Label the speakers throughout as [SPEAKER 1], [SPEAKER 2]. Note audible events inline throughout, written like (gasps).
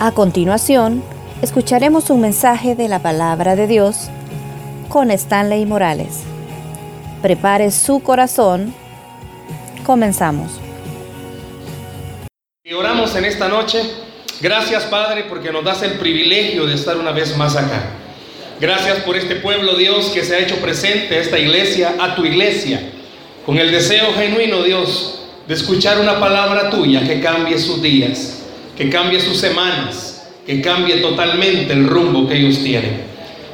[SPEAKER 1] A continuación, escucharemos un mensaje de la palabra de Dios con Stanley Morales. Prepare su corazón. Comenzamos.
[SPEAKER 2] Y oramos en esta noche. Gracias Padre porque nos das el privilegio de estar una vez más acá. Gracias por este pueblo Dios que se ha hecho presente a esta iglesia, a tu iglesia, con el deseo genuino Dios de escuchar una palabra tuya que cambie sus días, que cambie sus semanas, que cambie totalmente el rumbo que ellos tienen.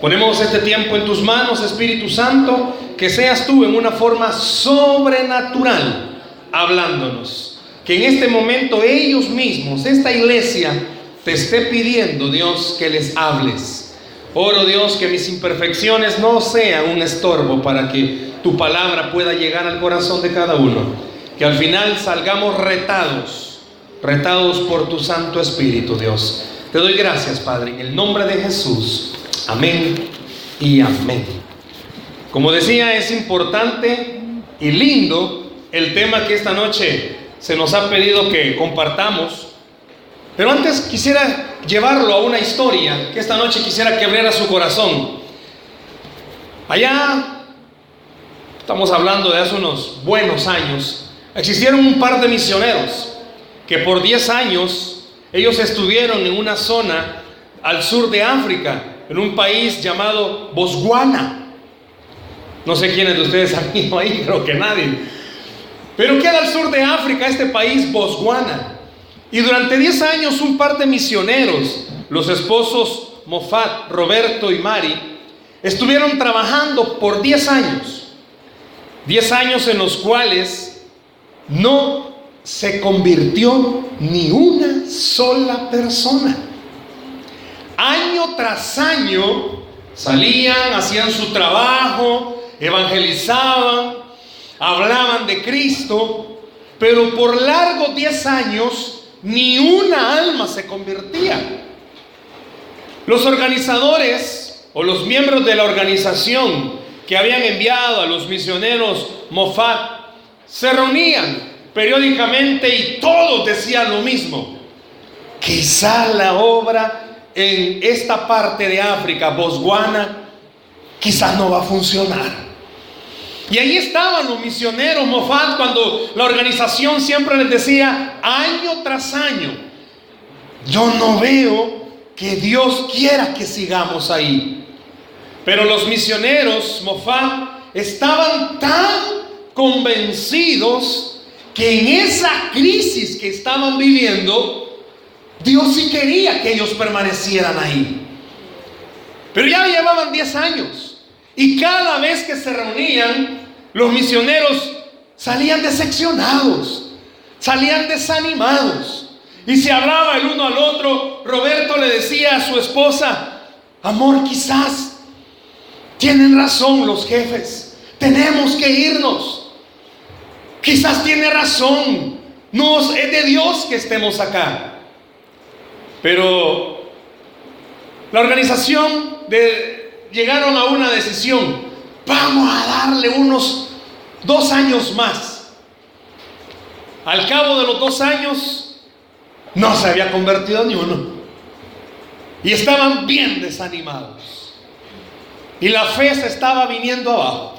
[SPEAKER 2] Ponemos este tiempo en tus manos, Espíritu Santo, que seas tú en una forma sobrenatural hablándonos. Que en este momento ellos mismos, esta iglesia, te esté pidiendo, Dios, que les hables. Oro, Dios, que mis imperfecciones no sean un estorbo para que tu palabra pueda llegar al corazón de cada uno que al final salgamos retados, retados por tu Santo Espíritu, Dios. Te doy gracias, Padre, en el nombre de Jesús. Amén y amén. Como decía, es importante y lindo el tema que esta noche se nos ha pedido que compartamos. Pero antes quisiera llevarlo a una historia que esta noche quisiera que abriera su corazón. Allá, estamos hablando de hace unos buenos años, Existieron un par de misioneros que por 10 años ellos estuvieron en una zona al sur de África, en un país llamado Botswana. No sé quiénes de ustedes han (laughs) ido ahí, creo que nadie. Pero queda al sur de África este país, Botswana. Y durante 10 años un par de misioneros, los esposos Moffat, Roberto y Mari, estuvieron trabajando por 10 años. 10 años en los cuales no se convirtió ni una sola persona. Año tras año salían, hacían su trabajo, evangelizaban, hablaban de Cristo, pero por largos 10 años ni una alma se convertía. Los organizadores o los miembros de la organización que habían enviado a los misioneros Moffat se reunían periódicamente y todos decían lo mismo. Quizá la obra en esta parte de África, Botswana, quizás no va a funcionar. Y ahí estaban los misioneros Mofat cuando la organización siempre les decía año tras año, yo no veo que Dios quiera que sigamos ahí. Pero los misioneros Mofat estaban tan convencidos que en esa crisis que estaban viviendo, Dios sí quería que ellos permanecieran ahí. Pero ya llevaban 10 años y cada vez que se reunían, los misioneros salían decepcionados, salían desanimados. Y se hablaba el uno al otro. Roberto le decía a su esposa, amor, quizás tienen razón los jefes, tenemos que irnos. Quizás tiene razón. No es de Dios que estemos acá. Pero la organización llegaron a una decisión. Vamos a darle unos dos años más. Al cabo de los dos años, no se había convertido ni uno. Y estaban bien desanimados. Y la fe se estaba viniendo abajo.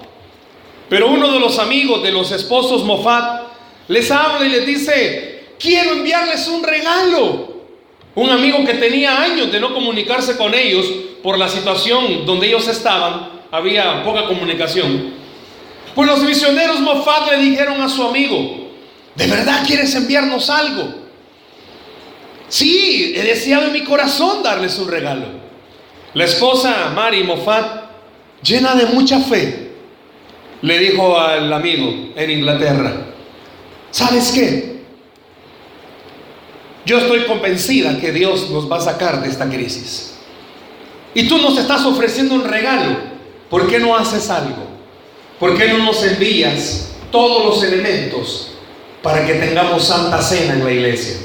[SPEAKER 2] Pero uno de los amigos de los esposos Mofat les habla y les dice, quiero enviarles un regalo. Un amigo que tenía años de no comunicarse con ellos por la situación donde ellos estaban, había poca comunicación. Pues los misioneros Mofat le dijeron a su amigo, ¿de verdad quieres enviarnos algo? Sí, he deseado en mi corazón darles un regalo. La esposa Mari Mofat, llena de mucha fe, le dijo al amigo en Inglaterra, ¿sabes qué? Yo estoy convencida que Dios nos va a sacar de esta crisis. Y tú nos estás ofreciendo un regalo. ¿Por qué no haces algo? ¿Por qué no nos envías todos los elementos para que tengamos santa cena en la iglesia?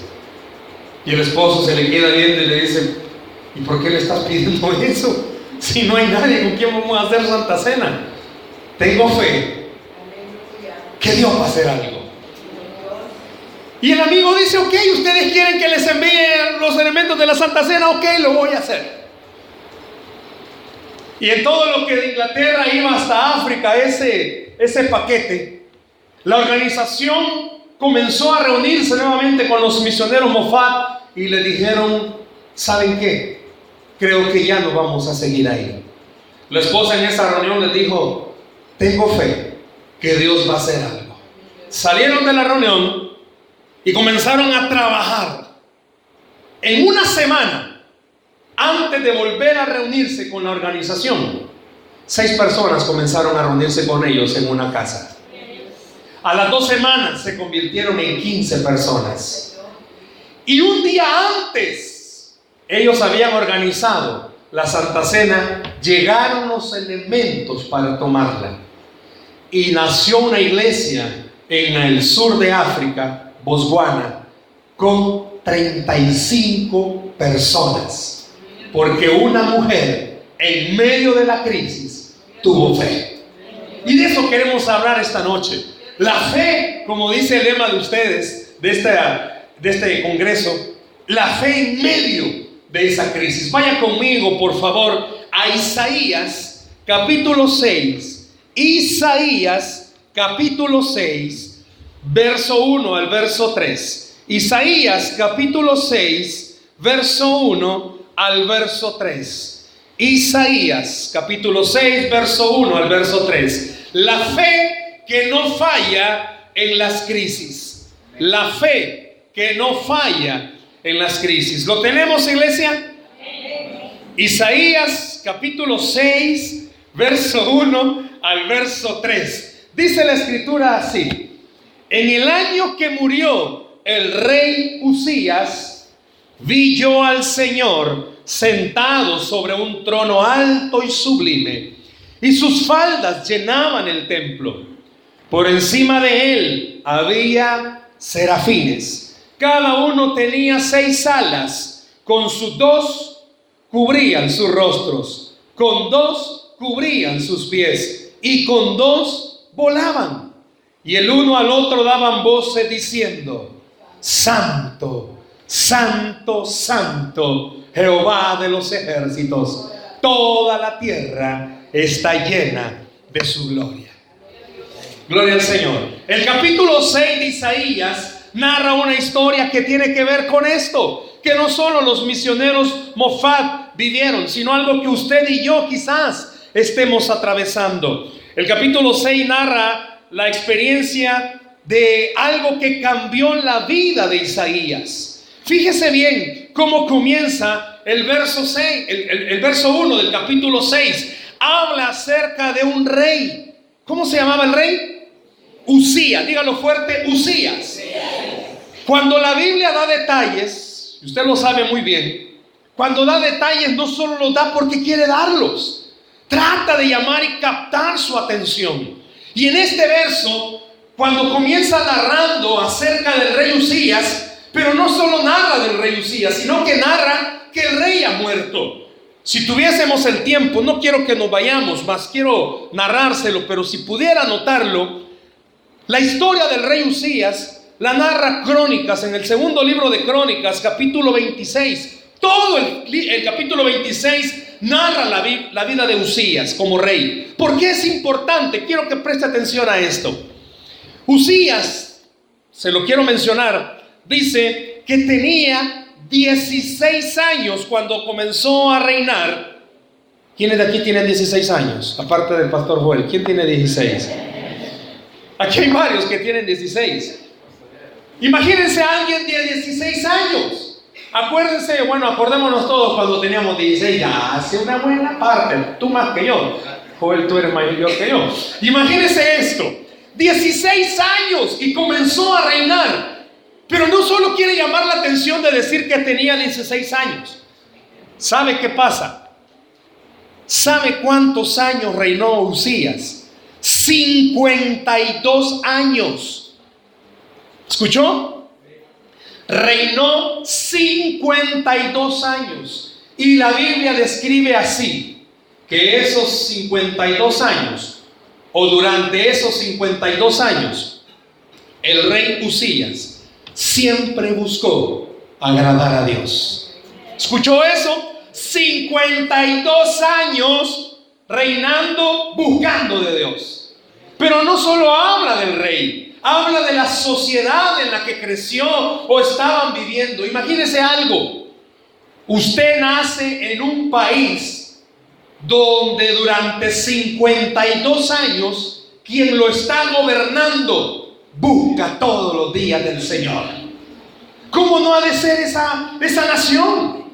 [SPEAKER 2] Y el esposo se le queda viendo y le dice, ¿y por qué le estás pidiendo (laughs) eso? Si no hay nadie con quien vamos a hacer santa cena. Tengo fe que Dios va a hacer algo. Y el amigo dice, ok, ustedes quieren que les envíe los elementos de la Santa Cena, ok, lo voy a hacer. Y en todo lo que de Inglaterra iba hasta África, ese, ese paquete, la organización comenzó a reunirse nuevamente con los misioneros Moffat y le dijeron, ¿saben qué? Creo que ya no vamos a seguir ahí. La esposa en esa reunión le dijo, tengo fe que Dios va a hacer algo. Salieron de la reunión y comenzaron a trabajar. En una semana, antes de volver a reunirse con la organización, seis personas comenzaron a reunirse con ellos en una casa. A las dos semanas se convirtieron en 15 personas. Y un día antes, ellos habían organizado la Santa Cena, llegaron los elementos para tomarla. Y nació una iglesia en el sur de África, Botswana, con 35 personas. Porque una mujer en medio de la crisis tuvo fe. Y de eso queremos hablar esta noche. La fe, como dice el lema de ustedes, de, de este congreso, la fe en medio de esa crisis. Vaya conmigo, por favor, a Isaías capítulo 6. Isaías capítulo 6, verso 1 al verso 3. Isaías capítulo 6, verso 1 al verso 3. Isaías capítulo 6, verso 1 al verso 3. La fe que no falla en las crisis. La fe que no falla en las crisis. ¿Lo tenemos, iglesia? Isaías capítulo 6, verso 1 al verso 3. Dice la escritura así. En el año que murió el rey Usías, vi yo al Señor sentado sobre un trono alto y sublime, y sus faldas llenaban el templo. Por encima de él había serafines. Cada uno tenía seis alas. Con sus dos cubrían sus rostros. Con dos cubrían sus pies. Y con dos volaban. Y el uno al otro daban voces diciendo, Santo, Santo, Santo, Jehová de los ejércitos. Toda la tierra está llena de su gloria. Gloria al Señor. El capítulo 6 de Isaías narra una historia que tiene que ver con esto, que no solo los misioneros Mofat vivieron, sino algo que usted y yo quizás estemos atravesando. El capítulo 6 narra la experiencia de algo que cambió la vida de Isaías. Fíjese bien cómo comienza el verso 6, el, verso 1 del capítulo 6. Habla acerca de un rey. ¿Cómo se llamaba el rey? Usías, dígalo fuerte, Usías. Cuando la Biblia da detalles, y usted lo sabe muy bien, cuando da detalles no solo los da porque quiere darlos, trata de llamar y captar su atención. Y en este verso, cuando comienza narrando acerca del rey Usías, pero no solo narra del rey Usías, sino que narra que el rey ha muerto. Si tuviésemos el tiempo, no quiero que nos vayamos, más quiero narrárselo, pero si pudiera notarlo, la historia del rey Usías la narra Crónicas en el segundo libro de Crónicas, capítulo 26. Todo el, capítulo 26 narra la, vida de Usías como rey. ¿Por qué es importante? Quiero que preste atención a esto. Usías, se lo quiero mencionar, dice que tenía 16 años cuando comenzó a reinar. ¿Quiénes de aquí tienen 16 años? Aparte del pastor Joel, ¿quién tiene 16? Aquí hay varios que tienen 16. Imagínense a alguien de 16 años. Acuérdense, bueno, acordémonos todos cuando teníamos 16, ya hace una buena parte, tú más que yo. Joel, tú eres mayor que yo. Imagínense esto, 16 años y comenzó a reinar. Pero no solo quiere llamar la atención de decir que tenía 16 años. ¿Sabe qué pasa? ¿Sabe cuántos años reinó Usías? 52 años. ¿Escuchó? Reinó 52 años. Y la Biblia describe así, que esos 52 años, o durante esos 52 años, el rey Usías siempre buscó agradar a Dios. ¿Escuchó eso? 52 años reinando, buscando de Dios. Pero no solo habla del rey, habla de la sociedad en la que creció o estaban viviendo. Imagínese algo. Usted nace en un país donde durante 52 años quien lo está gobernando busca todos los días del Señor. ¿Cómo no ha de ser esa, esa nación?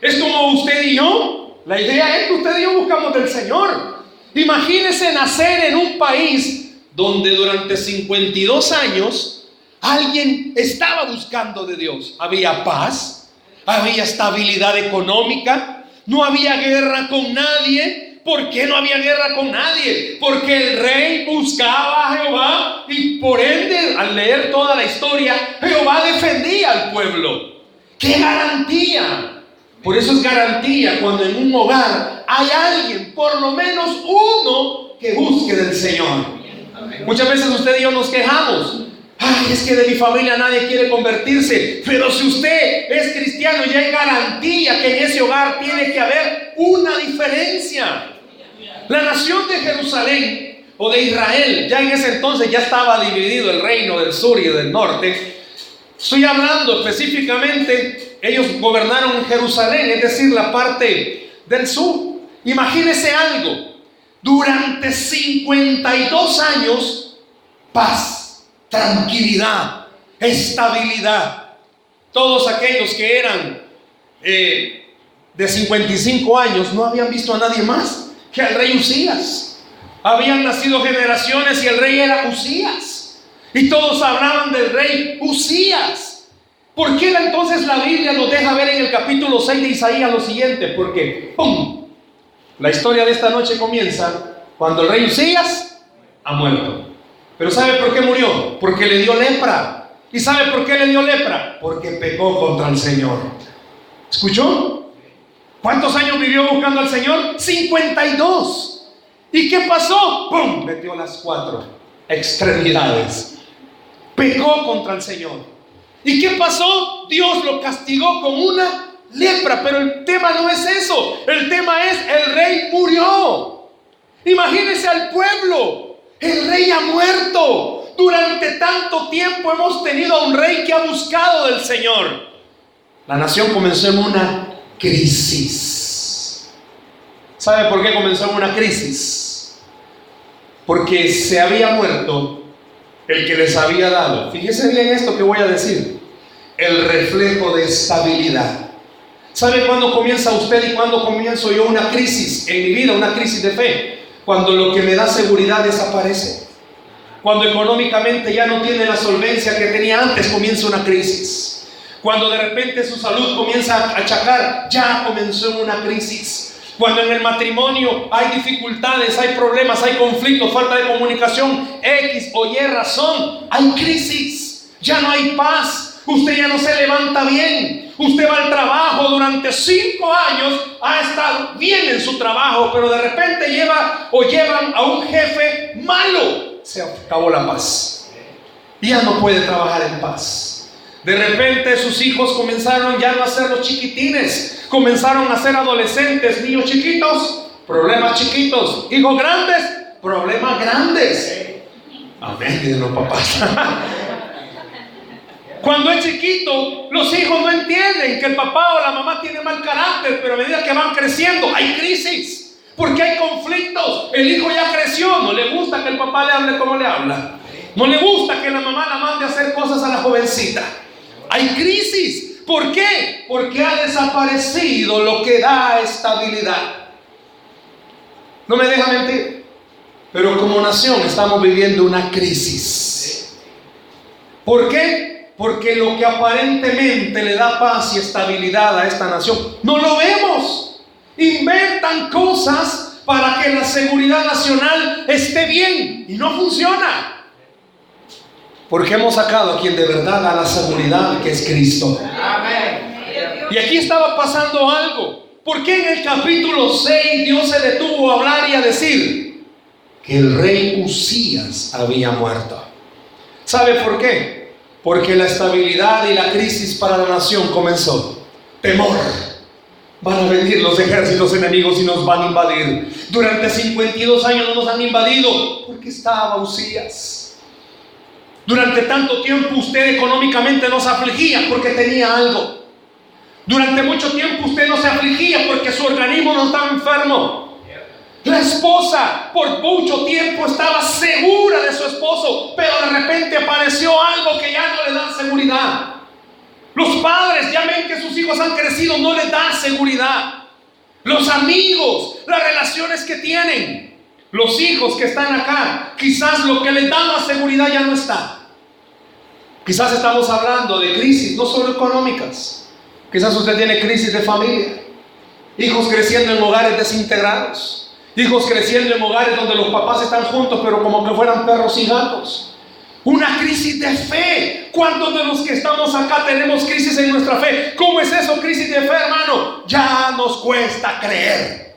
[SPEAKER 2] Es como usted y yo. La idea es que usted y yo buscamos del Señor. Imagínese nacer en un país donde durante 52 años alguien estaba buscando de Dios. Había paz, había estabilidad económica, no había guerra con nadie, ¿Por qué no había guerra con nadie? Porque el rey buscaba a Jehová y por ende, al leer toda la historia, Jehová defendía al pueblo. ¡Qué garantía! Por eso es garantía cuando en un hogar hay alguien, por lo menos uno, que busque del Señor. Muchas veces usted y yo nos quejamos. Ay, es que de mi familia nadie quiere convertirse. Pero si usted es cristiano, ya hay garantía que en ese hogar tiene que haber una diferencia. La nación de Jerusalén o de Israel, ya en ese entonces ya estaba dividido el reino del sur y del norte. Estoy hablando específicamente, ellos gobernaron Jerusalén, es decir, la parte del sur. Imagínese algo, durante 52 años, paz, tranquilidad, estabilidad. Todos aquellos que eran eh, de 55 años no habían visto a nadie más que al rey Usías. Habían nacido generaciones y el rey era Usías. Y todos hablaban del rey Usías. ¿Por qué entonces la Biblia nos deja ver en el capítulo 6 de Isaías lo siguiente? Porque, ¡pum! La historia de esta noche comienza cuando el rey Usías ha muerto. Pero ¿sabe por qué murió? Porque le dio lepra. ¿Y sabe por qué le dio lepra? Porque pecó contra el Señor. ¿Escuchó? ¿Cuántos años vivió buscando al Señor? 52. ¿Y qué pasó? ¡Pum! Metió las cuatro extremidades. Pecó contra el Señor. ¿Y qué pasó? Dios lo castigó con una lepra. Pero el tema no es eso. El tema es el rey murió. Imagínese al pueblo. El rey ha muerto. Durante tanto tiempo hemos tenido a un rey que ha buscado del Señor. La nación comenzó en una crisis. ¿Sabe por qué comenzó una crisis? Porque se había muerto el que les había dado. Fíjese bien esto que voy a decir. El reflejo de estabilidad. ¿Sabe cuándo comienza usted y cuándo comienzo yo una crisis en mi vida, una crisis de fe? Cuando lo que me da seguridad desaparece. Cuando económicamente ya no tiene la solvencia que tenía antes, comienza una crisis. Cuando de repente su salud comienza a achacar, ya comenzó una crisis. Cuando en el matrimonio hay dificultades, hay problemas, hay conflictos, falta de comunicación, X o Y razón, hay crisis. Ya no hay paz. Usted ya no se levanta bien. Usted va al trabajo durante cinco años, ha estado bien en su trabajo, pero de repente lleva o llevan a un jefe malo. Se acabó la paz. Ya no puede trabajar en paz. De repente sus hijos comenzaron ya no a ser los chiquitines, comenzaron a ser adolescentes, niños chiquitos, problemas chiquitos, hijos grandes, problemas grandes. Amén, los papás. (laughs) Cuando es chiquito, los hijos no entienden que el papá o la mamá tiene mal carácter, pero a medida que van creciendo hay crisis, porque hay conflictos. El hijo ya creció, no le gusta que el papá le hable como le habla. No le gusta que la mamá la mande a hacer cosas a la jovencita. Hay crisis. ¿Por qué? Porque ha desaparecido lo que da estabilidad. No me deja mentir. Pero como nación estamos viviendo una crisis. ¿Por qué? Porque lo que aparentemente le da paz y estabilidad a esta nación, no lo vemos. Inventan cosas para que la seguridad nacional esté bien y no funciona. Porque hemos sacado a quien de verdad da la seguridad que es Cristo. Y aquí estaba pasando algo. ¿Por qué en el capítulo 6 Dios se detuvo a hablar y a decir que el rey Usías había muerto? ¿Sabe por qué? Porque la estabilidad y la crisis para la nación comenzó. Temor. Van a venir los ejércitos enemigos y nos van a invadir. Durante 52 años no nos han invadido porque estaba Usías. Durante tanto tiempo usted económicamente no se afligía porque tenía algo. Durante mucho tiempo usted no se afligía porque su organismo no estaba enfermo. La esposa por mucho tiempo estaba segura de su esposo, pero de repente apareció algo que ya no le da seguridad. Los padres ya ven que sus hijos han crecido, no les da seguridad. Los amigos, las relaciones que tienen, los hijos que están acá, quizás lo que les da la seguridad ya no está. Quizás estamos hablando de crisis, no solo económicas. Quizás usted tiene crisis de familia. Hijos creciendo en hogares desintegrados Hijos creciendo en hogares donde los papás están juntos, pero como que fueran perros y gatos. Una crisis de fe. ¿Cuántos de los que estamos acá tenemos crisis en nuestra fe? ¿Cómo es eso, crisis de fe, hermano? Ya nos cuesta creer.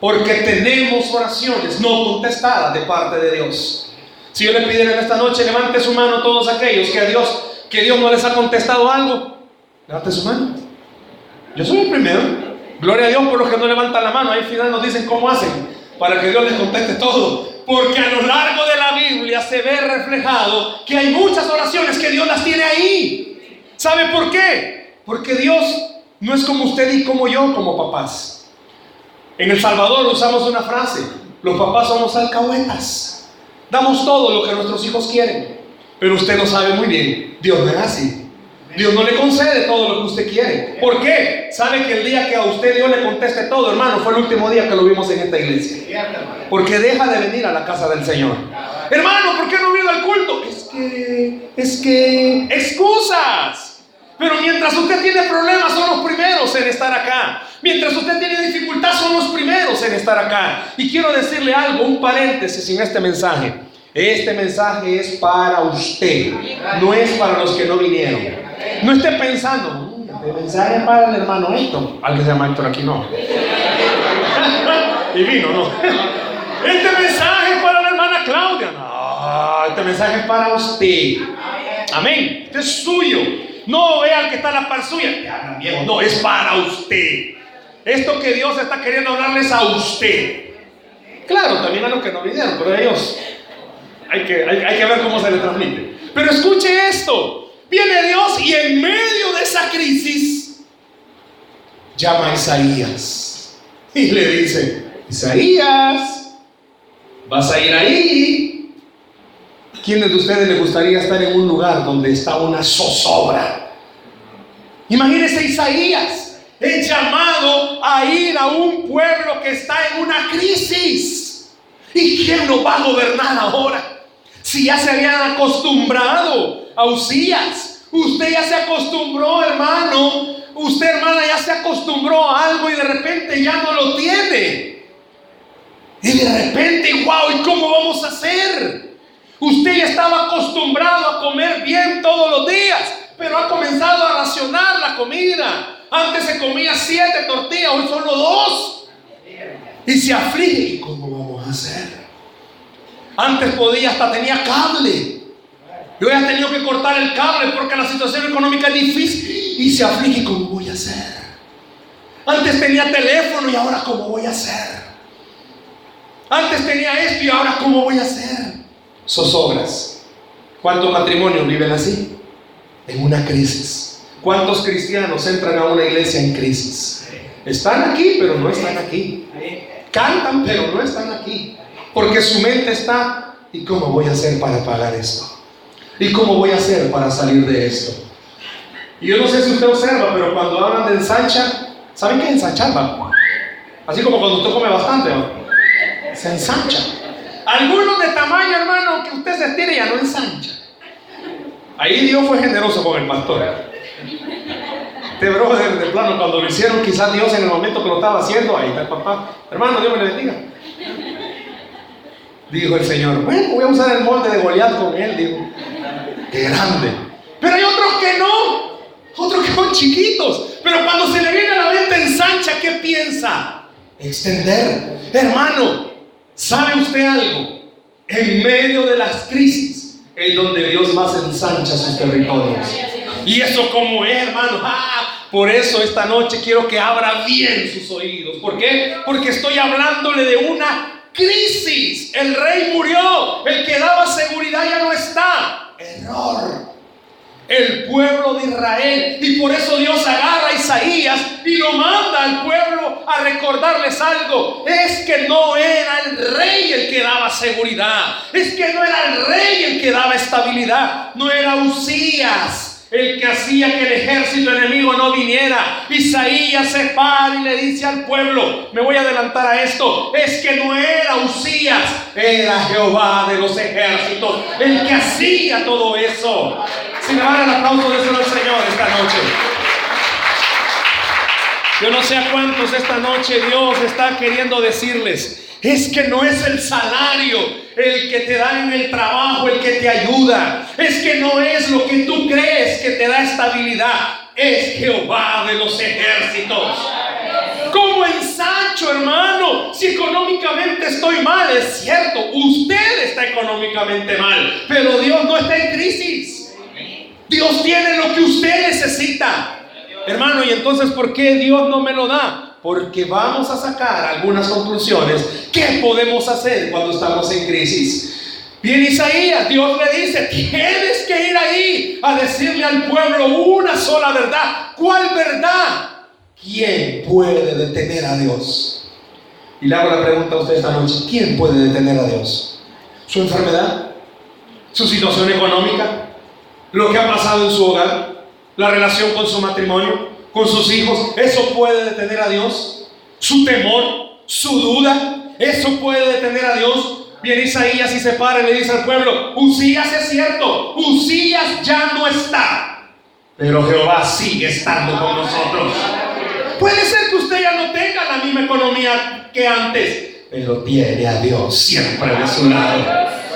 [SPEAKER 2] Porque tenemos oraciones no contestadas de parte de Dios. Si yo le pidiera en esta noche, levante su mano todos aquellos que a Dios, que Dios no les ha contestado algo. Levante su mano. Yo soy el primero. Gloria a Dios por los que no levantan la mano. Ahí al final nos dicen cómo hacen para que Dios les conteste todo. Porque a lo largo de la Biblia se ve reflejado que hay muchas oraciones que Dios las tiene ahí. ¿Sabe por qué? Porque Dios no es como usted y como yo, como papás. En El Salvador usamos una frase, los papás somos alcahuetas. Damos todo lo que nuestros hijos quieren. Pero usted lo sabe muy bien, Dios no es así. Dios no le concede todo lo que usted quiere. ¿Por qué? Sabe que el día que a usted Dios le conteste todo, hermano, fue el último día que lo vimos en esta iglesia. Porque deja de venir a la casa del Señor. Hermano, ¿por qué no vino al culto? Es que, es que, excusas. Pero mientras usted tiene problemas, son los primeros en estar acá. Mientras usted tiene dificultad, son los primeros en estar acá. Y quiero decirle algo, un paréntesis en este mensaje. Este mensaje es para usted, no es para los que no vinieron. No esté pensando, el mensaje para el hermano Héctor. Alguien se llama Héctor aquí, no. (laughs) y vino, no. (laughs) Este mensaje es para la hermana Claudia. No, este mensaje es para usted. Amén. Este es suyo. No vea al que está en la par suya. No, es para usted. Esto que Dios está queriendo hablarles a usted. Claro, también a los que no vinieron, pero ellos hay que, hay, que ver cómo se le transmite. Pero escuche esto. Viene Dios y en medio de esa crisis llama a Isaías y le dice, Isaías, vas a ir ahí. ¿Quiénes de ustedes le gustaría estar en un lugar donde está una zozobra? Imagínese Isaías, es llamado a ir a un pueblo que está en una crisis. ¿Y quién lo va a gobernar ahora? Si ya se habían acostumbrado a Usías, usted ya se acostumbró, hermano, usted, hermana, ya se acostumbró a algo y de repente ya no lo tiene. Y de repente, wow, ¿y cómo vamos a hacer? Usted ya estaba acostumbrado a comer bien todos los días, pero ha comenzado a racionar la comida. Antes se comía siete tortillas, hoy solo dos. Y se aflige, ¿y cómo vamos a hacer? Antes podía, hasta tenía cable. Yo he tenido que cortar el cable porque la situación económica es difícil y se aflige. ¿Cómo voy a hacer? Antes tenía teléfono y ahora ¿cómo voy a hacer? Antes tenía esto y ahora ¿cómo voy a hacer? Zozobras. ¿Cuántos matrimonios viven así? En una crisis. ¿Cuántos cristianos entran a una iglesia en crisis? Están aquí, pero no están aquí. Cantan, pero no están aquí. Porque su mente está, ¿y cómo voy a hacer para pagar esto? ¿Y cómo voy a hacer para salir de esto? Y yo no sé si usted observa, pero cuando hablan de ensancha, ¿saben qué es ensanchar? Así como cuando usted come bastante, se ensancha. Algunos de tamaño, hermano, que usted se estire ya no ensancha. Ahí Dios fue generoso con el pastor. Este brother de plano, cuando lo hicieron, quizás Dios en el momento que lo estaba haciendo, ahí está el papá. Hermano, Dios me bendiga. Dijo el Señor, bueno, voy a usar el molde de Goliat con él, digo. Qué grande. Pero hay otros que no, otros que son chiquitos. Pero cuando se le viene a la mente ensancha, ¿qué piensa? Extender. Hermano, ¿sabe usted algo? En medio de las crisis, es donde Dios más ensancha sus territorios. Y eso como es, hermano. Ah, por eso esta noche quiero que abra bien sus oídos. ¿Por qué? Porque estoy hablándole de una crisis. El rey murió. El que daba seguridad ya no está. Error el pueblo de Israel. Y por eso Dios agarra a Isaías y lo manda al pueblo a recordarles algo. Es que no era el rey el que daba seguridad. Es que no era el rey el que daba estabilidad. No era Usías el que hacía que el ejército enemigo no viniera. Isaías se para y le dice al pueblo, me voy a adelantar a esto, es que no era Usías, era Jehová de los ejércitos, el que hacía todo eso. Si me van el aplauso de al Señor esta noche. Yo no sé a cuántos esta noche Dios está queriendo decirles, es que no es el salario el que te da en el trabajo, el que te ayuda. Es que no es lo que tú crees que te da estabilidad. Es Jehová de los ejércitos. ¿Cómo ensancho, hermano? Si económicamente estoy mal, es cierto, usted está económicamente mal, pero Dios no está en crisis. Dios tiene lo que usted necesita. Hermano, ¿y entonces por qué Dios no me lo da? Porque vamos a sacar algunas conclusiones. ¿Qué podemos hacer cuando estamos en crisis? Bien, Isaías, Dios le dice, tienes que ir ahí a decirle al pueblo una sola verdad. ¿Cuál verdad? ¿Quién puede detener a Dios? Y le hago la pregunta a usted esta noche, ¿quién puede detener a Dios? ¿Su enfermedad? ¿Su situación económica? ¿Lo que ha pasado en su hogar? la relación con su matrimonio, con sus hijos, eso puede detener a Dios. Su temor, su duda, eso puede detener a Dios. Viene Isaías y se para y le dice al pueblo, Usías es cierto, Usías ya no está, pero Jehová sigue estando con nosotros. Puede ser que usted ya no tenga la misma economía que antes, pero tiene a Dios siempre de su lado.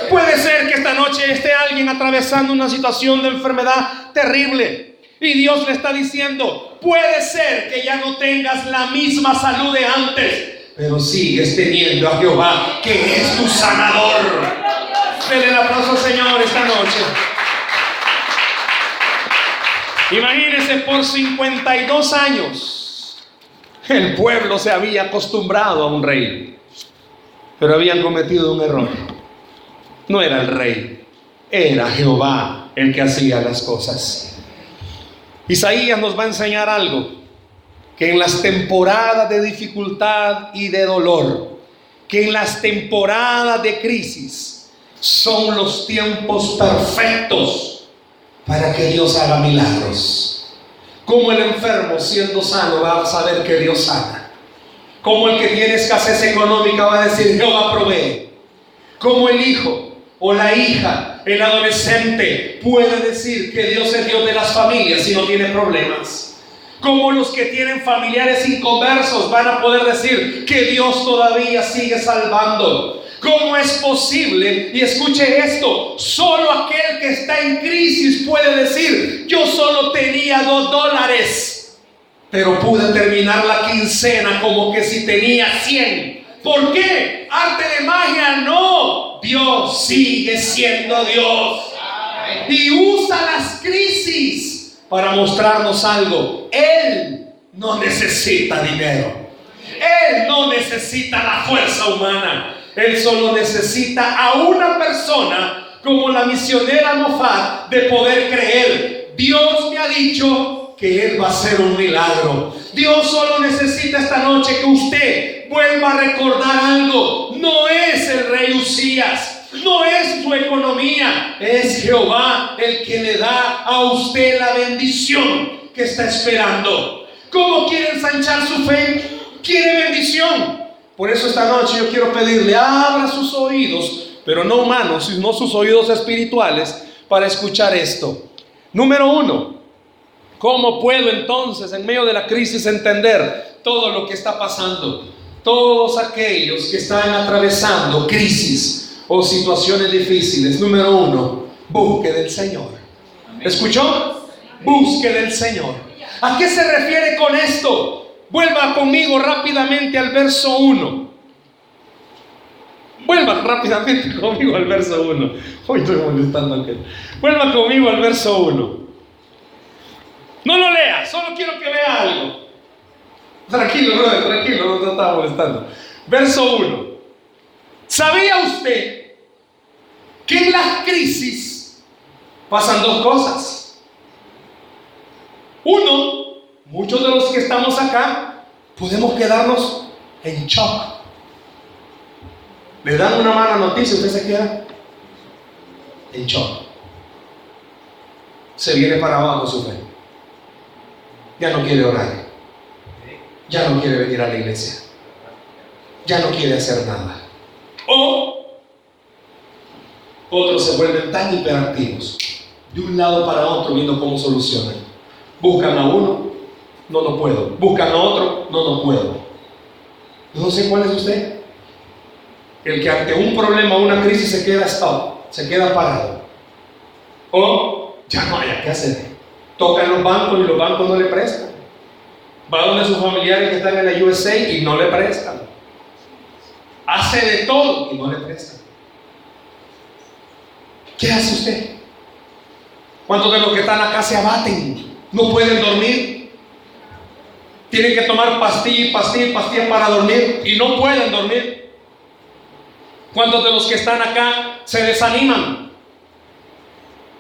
[SPEAKER 2] Puede ser que esta noche esté alguien atravesando una situación de enfermedad terrible. Y Dios le está diciendo, puede ser que ya no tengas la misma salud de antes, pero sigues teniendo a Jehová, que es tu sanador. Denle el aplauso al Señor esta noche. Imagínense, por 52 años el pueblo se había acostumbrado a un rey, pero habían cometido un error. No era el rey, era Jehová el que hacía las cosas. Isaías nos va a enseñar algo, que en las temporadas de dificultad y de dolor, que en las temporadas de crisis son los tiempos perfectos para que Dios haga milagros. Como el enfermo siendo sano va a saber que Dios sana. Como el que tiene escasez económica va a decir, Jehová provee. Como el hijo o la hija, el adolescente, puede decir que Dios es Dios de las familias y no tiene problemas. Como los que tienen familiares inconversos van a poder decir que Dios todavía sigue salvando. ¿Cómo es posible? Y escuche esto, solo aquel que está en crisis puede decir, yo solo tenía dos dólares, pero pude terminar la quincena como que si tenía cien. ¿Por qué? Arte de magia, no. Dios sigue siendo Dios. Y usa las crisis para mostrarnos algo. Él no necesita dinero. Él no necesita la fuerza humana. Él solo necesita a una persona como la misionera Mofat de poder creer. Dios me ha dicho que Él va a hacer un milagro. Dios solo necesita esta noche que usted vuelva a recordar algo. No es el rey Usías, no es su economía, es Jehová el que le da a usted la bendición que está esperando. ¿Cómo quiere ensanchar su fe? Quiere bendición. Por eso esta noche yo quiero pedirle, abra sus oídos, pero no humanos, sino sus oídos espirituales, para escuchar esto. Número uno, ¿cómo puedo entonces en medio de la crisis entender todo lo que está pasando? Todos aquellos que están atravesando crisis o situaciones difíciles. Número uno, busque del Señor. ¿Escuchó? Busque del Señor. ¿A qué se refiere con esto? Vuelva conmigo rápidamente al verso 1. Vuelva rápidamente (laughs) conmigo al verso 1. Hoy estoy molestando a aquel. Vuelva conmigo al verso 1. No lo lea, solo quiero que vea algo. Tranquilo, brother, tranquilo, no te estaba molestando. Verso 1. ¿Sabía usted que en las crisis pasan dos cosas? Uno, muchos de los que estamos acá podemos quedarnos en shock. Le dan una mala noticia, usted se queda en shock. Se viene para abajo su fe. Ya no quiere orar. Ya no quiere venir a la iglesia. Ya no quiere hacer nada. O otros se vuelven tan hiperactivos, de un lado para otro viendo cómo solucionan. Buscan a uno, no lo puedo. Buscan a otro, no lo puedo. No sé cuál es usted. El que ante un problema o una crisis se queda stop, se queda parado. O ya no haya que hacer. Toca en los bancos y los bancos no le prestan. Va donde sus familiares que están en la USA y no le prestan. Hace de todo y no le prestan. ¿Qué hace usted? ¿Cuántos de los que están acá se abaten? ¿No pueden dormir? Tienen que tomar pastilla, pastilla, pastilla para dormir y no pueden dormir. ¿Cuántos de los que están acá se desaniman?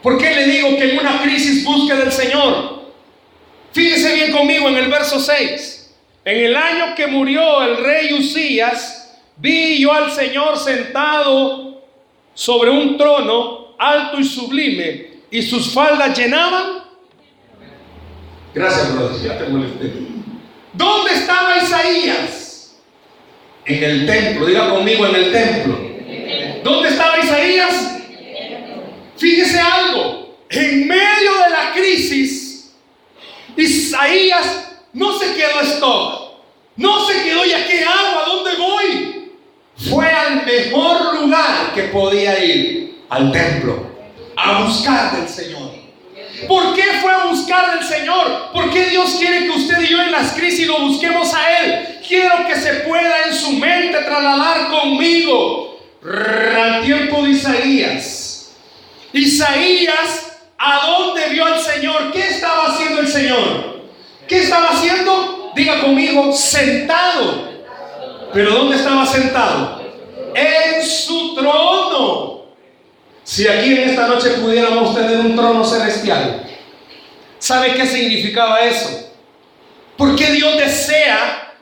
[SPEAKER 2] ¿Por qué le digo que en una crisis busque del Señor? Fíjese bien conmigo en el verso 6. En el año que murió el rey Usías, vi yo al Señor sentado sobre un trono alto y sublime, y sus faldas llenaban. Gracias, brother, ya te molesté. ¿Dónde estaba Isaías? En el templo, diga conmigo en el templo. ¿Dónde estaba Isaías? Fíjese algo, en medio de la crisis, Isaías no se quedó stop, no se quedó ya qué hago, a dónde voy. Fue al mejor lugar que podía ir, al templo, a buscar del Señor. ¿Por qué fue a buscar del Señor? ¿Por qué Dios quiere que usted y yo en las crisis lo busquemos a Él? Quiero que se pueda en su mente trasladar conmigo al tiempo de Isaías. Isaías, ¿a dónde vio al Señor? ¿Qué Señor? ¿Qué estaba haciendo? Diga conmigo, sentado. ¿Pero dónde estaba sentado? En su trono. Si aquí en esta noche pudiéramos tener un trono celestial, ¿sabe qué significaba eso? Porque Dios desea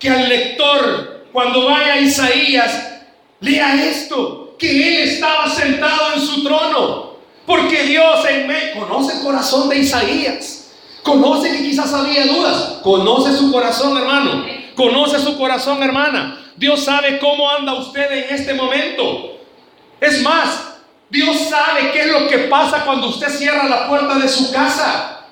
[SPEAKER 2] que al lector, cuando vaya a Isaías, lea esto, que Él estaba sentado en su trono. Porque Dios en me conoce el corazón de Isaías. Conoce que quizás había dudas. Conoce su corazón, hermano. Conoce su corazón, hermana. Dios sabe cómo anda usted en este momento. Es más, Dios sabe qué es lo que pasa cuando usted cierra la puerta de su casa.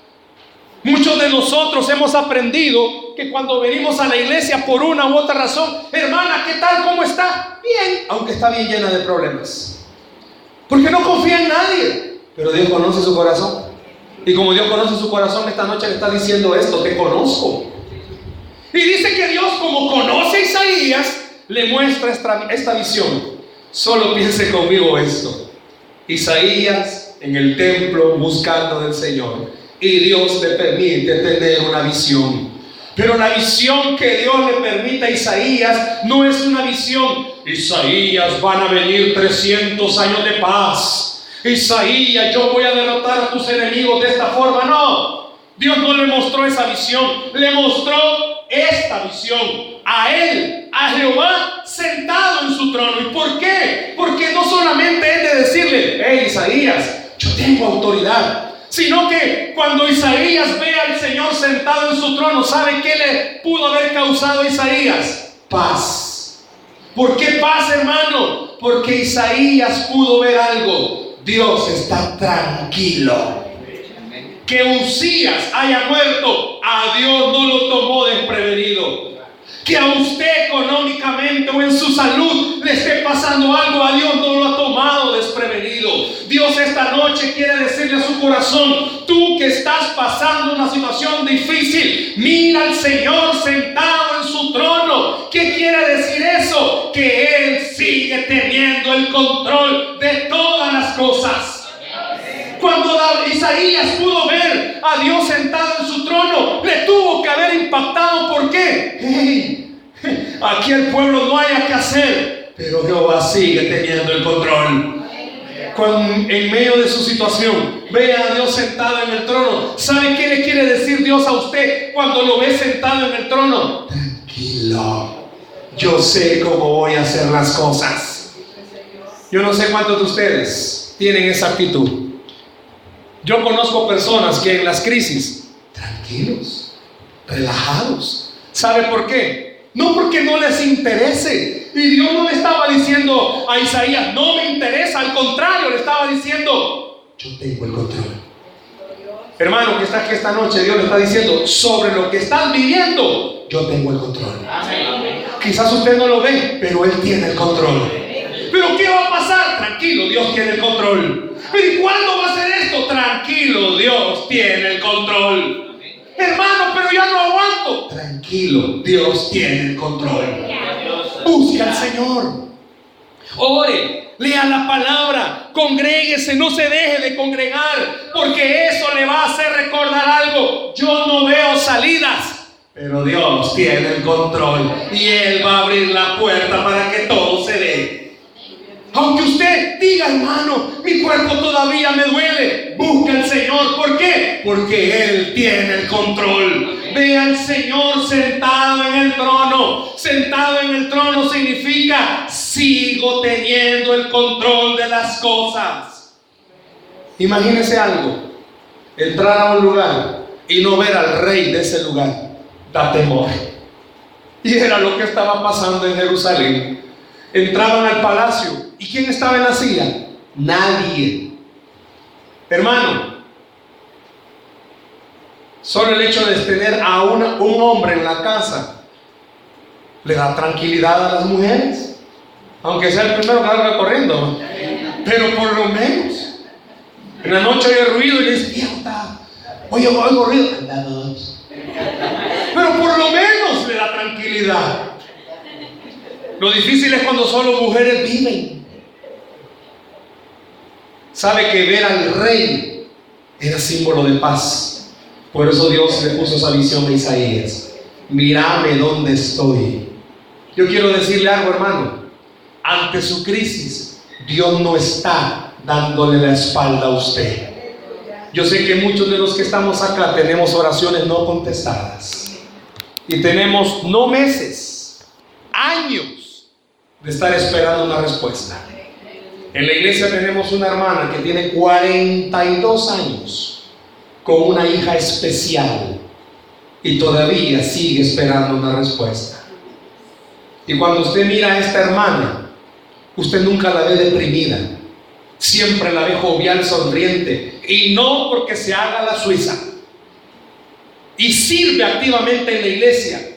[SPEAKER 2] Muchos de nosotros hemos aprendido que cuando venimos a la iglesia por una u otra razón, hermana, ¿qué tal? ¿Cómo está? Bien, aunque está bien llena de problemas. Porque no confía en nadie. Pero Dios conoce su corazón. Y como Dios conoce su corazón, esta noche le está diciendo esto, te conozco. Y dice que Dios, como conoce a Isaías, le muestra esta, esta visión. Solo piense conmigo esto. Isaías en el templo buscando del Señor. Y Dios le permite tener una visión. Pero la visión que Dios le permite a Isaías no es una visión. Isaías van a venir 300 años de paz. Isaías, yo voy a derrotar a tus enemigos de esta forma. No, Dios no le mostró esa visión. Le mostró esta visión a él, a Jehová, sentado en su trono. ¿Y por qué? Porque no solamente es de decirle, hey Isaías, yo tengo autoridad, sino que cuando Isaías ve al Señor sentado en su trono, ¿sabe qué le pudo haber causado a Isaías? Paz. ¿Por qué paz, hermano? Porque Isaías pudo ver algo. Dios está tranquilo. Que Usías haya muerto, a Dios no lo tomó desprevenido. Que a usted económicamente o en su salud le esté pasando algo, a Dios no lo ha tomado desprevenido. Dios esta noche quiere decirle a su corazón, tú que estás pasando una situación difícil, mira al Señor sentado en su trono. ¿Qué quiere decir eso? Que Él sigue teniendo el control de todas las cosas. Cuando Isaías pudo ver a Dios sentado en su trono, le tuvo que haber impactado. ¿Por qué? (laughs) aquí el pueblo no haya que hacer, pero Jehová sigue teniendo el control. Cuando en medio de su situación ve a Dios sentado en el trono, ¿sabe qué le quiere decir Dios a usted cuando lo ve sentado en el trono? Tranquilo, yo sé cómo voy a hacer las cosas. Yo no sé cuántos de ustedes tienen esa actitud. Yo conozco personas que en las crisis, tranquilos, relajados. ¿Sabe por qué? No porque no les interese. Y Dios no le estaba diciendo a Isaías, no me interesa, al contrario, le estaba diciendo, yo tengo el control. Hermano que está aquí esta noche, Dios le está diciendo, sobre lo que están viviendo, yo tengo el control. Quizás usted no lo ve, pero Él tiene el control. Pero ¿qué va a pasar? Tranquilo, Dios tiene el control. Pero ¿y cuándo va a ser esto? Tranquilo, Dios tiene el control. Hermano, pero ya no aguanto. Tranquilo, Dios tiene el control. Busca al Señor. Ore, lea la palabra, congréguese, no se deje de congregar, porque eso le va a hacer recordar algo. Yo no veo salidas, pero Dios tiene el control y Él va a abrir la puerta para que todo se dé. Aunque usted diga, hermano, mi cuerpo todavía me duele, busca al Señor. ¿Por qué? Porque Él tiene el control. Ve al Señor sentado en el trono. Sentado en el trono significa sigo teniendo el control de las cosas. Imagínese algo. Entrar a un lugar y no ver al rey de ese lugar. Da temor. Y era lo que estaba pasando en Jerusalén. Entraban al palacio ¿Y quién estaba en la silla? Nadie. Hermano, solo el hecho de tener a un hombre en la casa le da tranquilidad a las mujeres. Aunque sea el primero que salga corriendo. Pero por lo menos. En la noche hay ruido y despierta. Oye, oigo ruido. Pero por lo menos le da tranquilidad. Lo difícil es cuando solo mujeres viven. Sabe que ver al rey era símbolo de paz. Por eso Dios le puso esa visión a Isaías. Mírame dónde estoy. Yo quiero decirle algo, hermano. Ante su crisis, Dios no está dándole la espalda a usted. Yo sé que muchos de los que estamos acá tenemos oraciones no contestadas. Y tenemos no meses, años de estar esperando una respuesta. En la iglesia tenemos una hermana que tiene 42 años con una hija especial y todavía sigue esperando una respuesta. Y cuando usted mira a esta hermana, usted nunca la ve deprimida, siempre la ve jovial, sonriente, y no porque se haga la suiza. Y sirve activamente en la iglesia,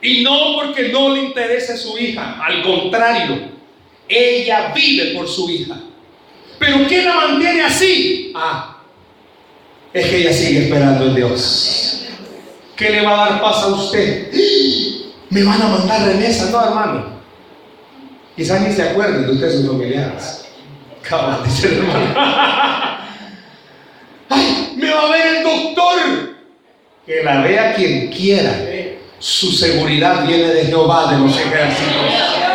[SPEAKER 2] y no porque no le interese su hija, al contrario, ella vive por su hija. Pero ¿quién la mantiene así? Ah, es que ella sigue esperando en Dios. ¿Qué le va a dar paz a usted? (gasps) Me van a mandar remesas, no, hermano. Quizás ni se acuerden de ustedes sus familiares. Cabal, dice el hermano. (laughs) Ay, me va a ver el doctor. Que la vea quien quiera. Su seguridad viene de Jehová de los ejércitos.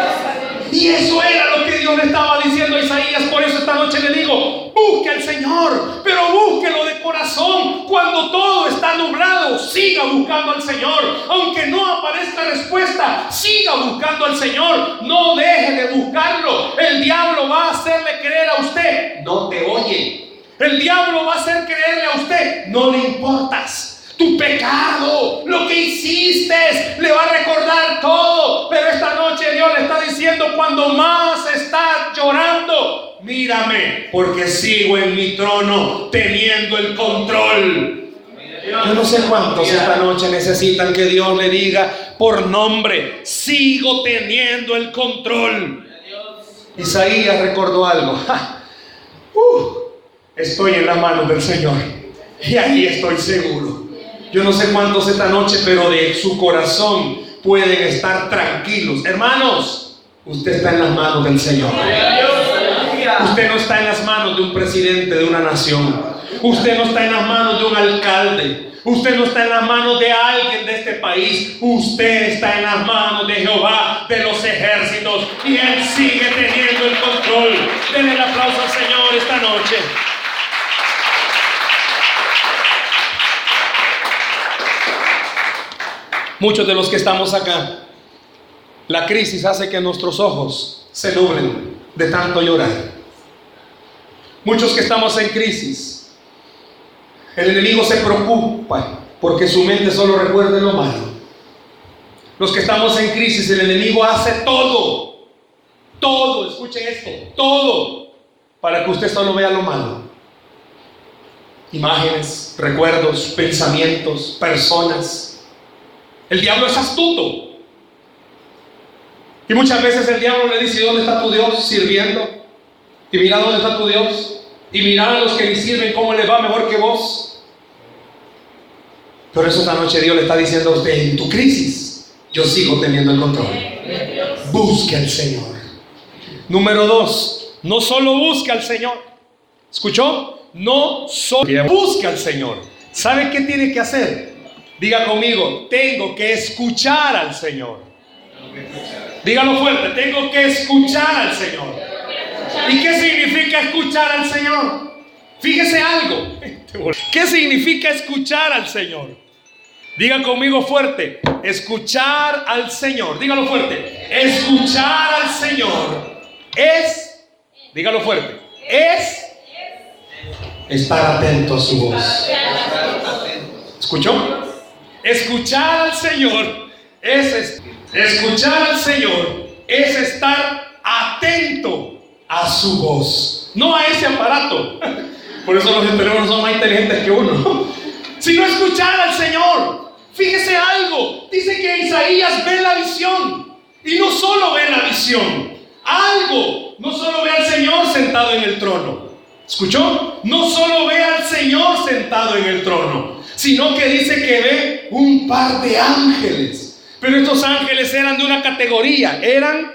[SPEAKER 2] Y eso era lo que Dios le estaba diciendo a Isaías. Por eso esta noche le digo, busque al Señor, pero búsquelo de corazón. Cuando todo está nublado, siga buscando al Señor. Aunque no aparezca respuesta, siga buscando al Señor. No deje de buscarlo. El diablo va a hacerle creer a usted, no te oye. El diablo va a hacer creerle a usted, no le importas tu pecado, lo que hiciste, le va a recordar todo. Pero esta noche Dios le está diciendo, cuando más estás llorando, mírame, porque sigo en mi trono teniendo el control. Yo no sé cuántos esta noche necesitan que Dios le diga por nombre, sigo teniendo el control. Isaías recordó algo. Uh, estoy en la mano del Señor y ahí estoy seguro. Yo no sé cuántos esta noche, pero de su corazón pueden estar tranquilos. Hermanos, usted está en las manos del Señor. Usted no está en las manos de un presidente de una nación. Usted no está en las manos de un alcalde. Usted no está en las manos de alguien de este país. Usted está en las manos de Jehová de los ejércitos. Y Él sigue teniendo el control. Denle el aplauso al Señor esta noche. Muchos de los que estamos acá, la crisis hace que nuestros ojos se nublen de tanto llorar. Muchos que estamos en crisis, el enemigo se preocupa porque su mente solo recuerda lo malo. Los que estamos en crisis, el enemigo hace todo, todo, escuchen esto, todo, para que usted solo vea lo malo. Imágenes, recuerdos, pensamientos, personas. El diablo es astuto. Y muchas veces el diablo le dice, ¿dónde está tu Dios sirviendo? Y mira dónde está tu Dios. Y mira a los que le sirven cómo les va mejor que vos. Por eso esta noche Dios le está diciendo a usted, en tu crisis, yo sigo teniendo el control. Busque al Señor. Número dos, no solo busque al Señor. ¿Escuchó? No solo busque al Señor. ¿Sabe qué tiene que hacer? Diga conmigo, tengo que escuchar al Señor. Dígalo fuerte, tengo que escuchar al Señor. ¿Y qué significa escuchar al Señor? Fíjese algo. (laughs) ¿Qué significa escuchar al Señor? Diga conmigo fuerte, escuchar al Señor. Dígalo fuerte. Escuchar al Señor es, dígalo fuerte, es estar atento a su voz. ¿Escuchó? Escuchar al Señor es escuchar al Señor es estar atento a su voz, no a ese aparato. (laughs) Por eso los teléfonos son más inteligentes que uno. (laughs) Sino escuchar al Señor. Fíjese algo, dice que Isaías ve la visión y no solo ve la visión, algo, no solo ve al Señor sentado en el trono. ¿Escuchó? No solo ve al Señor sentado en el trono, sino que dice que ve un par de ángeles. Pero estos ángeles eran de una categoría, eran